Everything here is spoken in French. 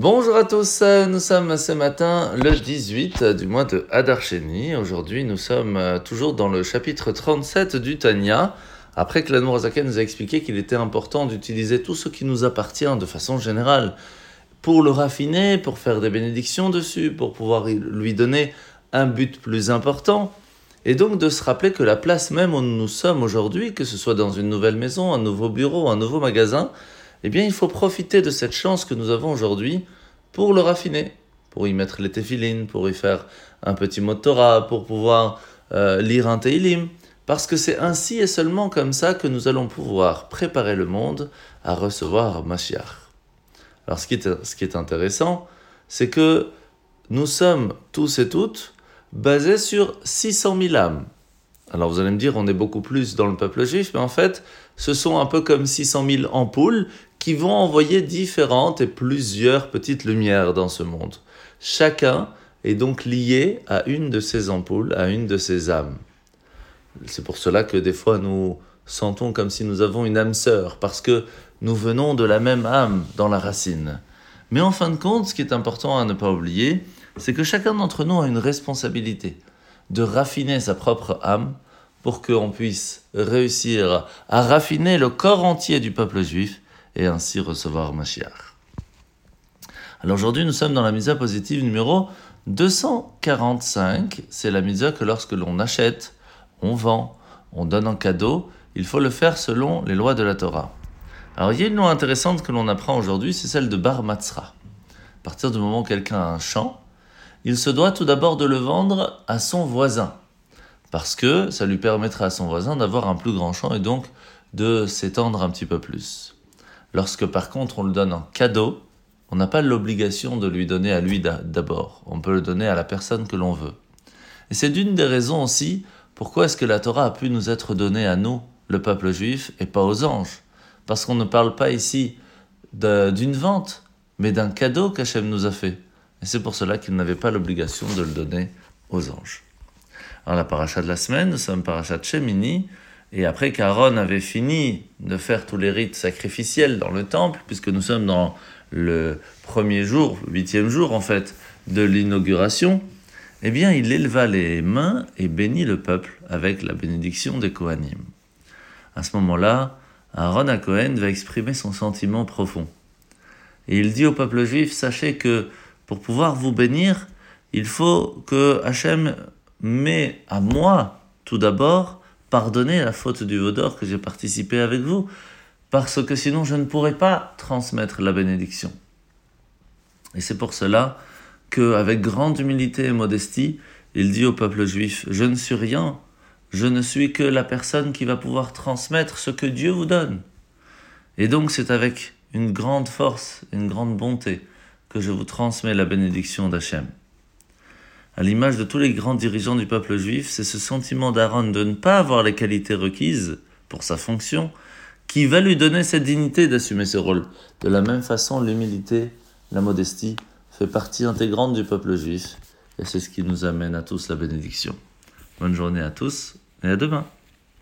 Bonjour à tous, nous sommes ce matin le 18 du mois de Hadar Sheni. Aujourd'hui, nous sommes euh, toujours dans le chapitre 37 du Tanya. Après que l'Anmour nous a expliqué qu'il était important d'utiliser tout ce qui nous appartient de façon générale pour le raffiner, pour faire des bénédictions dessus, pour pouvoir lui donner un but plus important. Et donc de se rappeler que la place même où nous sommes aujourd'hui, que ce soit dans une nouvelle maison, un nouveau bureau, un nouveau magasin, eh bien il faut profiter de cette chance que nous avons aujourd'hui pour le raffiner, pour y mettre les téfilines, pour y faire un petit mot de Torah, pour pouvoir euh, lire un Teilim, parce que c'est ainsi et seulement comme ça que nous allons pouvoir préparer le monde à recevoir Mashiach. Alors ce qui est, ce qui est intéressant, c'est que nous sommes tous et toutes basés sur 600 000 âmes. Alors vous allez me dire, on est beaucoup plus dans le peuple juif, mais en fait, ce sont un peu comme 600 000 ampoules qui vont envoyer différentes et plusieurs petites lumières dans ce monde. Chacun est donc lié à une de ces ampoules, à une de ces âmes. C'est pour cela que des fois nous sentons comme si nous avons une âme sœur, parce que nous venons de la même âme dans la racine. Mais en fin de compte, ce qui est important à ne pas oublier, c'est que chacun d'entre nous a une responsabilité de raffiner sa propre âme pour qu'on puisse réussir à raffiner le corps entier du peuple juif et ainsi recevoir Mashiach. Alors aujourd'hui, nous sommes dans la misa positive numéro 245. C'est la misa que lorsque l'on achète, on vend, on donne en cadeau, il faut le faire selon les lois de la Torah. Alors il y a une loi intéressante que l'on apprend aujourd'hui, c'est celle de Bar Matzra. À partir du moment où quelqu'un a un champ, il se doit tout d'abord de le vendre à son voisin, parce que ça lui permettra à son voisin d'avoir un plus grand champ et donc de s'étendre un petit peu plus. Lorsque par contre on le donne en cadeau, on n'a pas l'obligation de lui donner à lui d'abord, on peut le donner à la personne que l'on veut. Et c'est d'une des raisons aussi pourquoi est-ce que la Torah a pu nous être donnée à nous, le peuple juif, et pas aux anges parce qu'on ne parle pas ici d'une vente, mais d'un cadeau qu'Hachem nous a fait. Et c'est pour cela qu'il n'avait pas l'obligation de le donner aux anges. Alors la paracha de la semaine, nous sommes paracha de Shemini, et après qu'Aaron avait fini de faire tous les rites sacrificiels dans le temple, puisque nous sommes dans le premier jour, le huitième jour en fait, de l'inauguration, eh bien il éleva les mains et bénit le peuple avec la bénédiction des Kohanim. À ce moment-là, Aaron à Cohen va exprimer son sentiment profond. Et il dit au peuple juif, sachez que pour pouvoir vous bénir, il faut que Hachem m'ait à moi, tout d'abord, pardonner la faute du Vaudor que j'ai participé avec vous, parce que sinon je ne pourrais pas transmettre la bénédiction. Et c'est pour cela que, avec grande humilité et modestie, il dit au peuple juif, je ne suis rien je ne suis que la personne qui va pouvoir transmettre ce que Dieu vous donne. Et donc c'est avec une grande force, une grande bonté que je vous transmets la bénédiction d'Hachem. À l'image de tous les grands dirigeants du peuple juif, c'est ce sentiment d'Aaron de ne pas avoir les qualités requises pour sa fonction qui va lui donner cette dignité d'assumer ce rôle. De la même façon, l'humilité, la modestie fait partie intégrante du peuple juif et c'est ce qui nous amène à tous la bénédiction. Bonne journée à tous et à demain.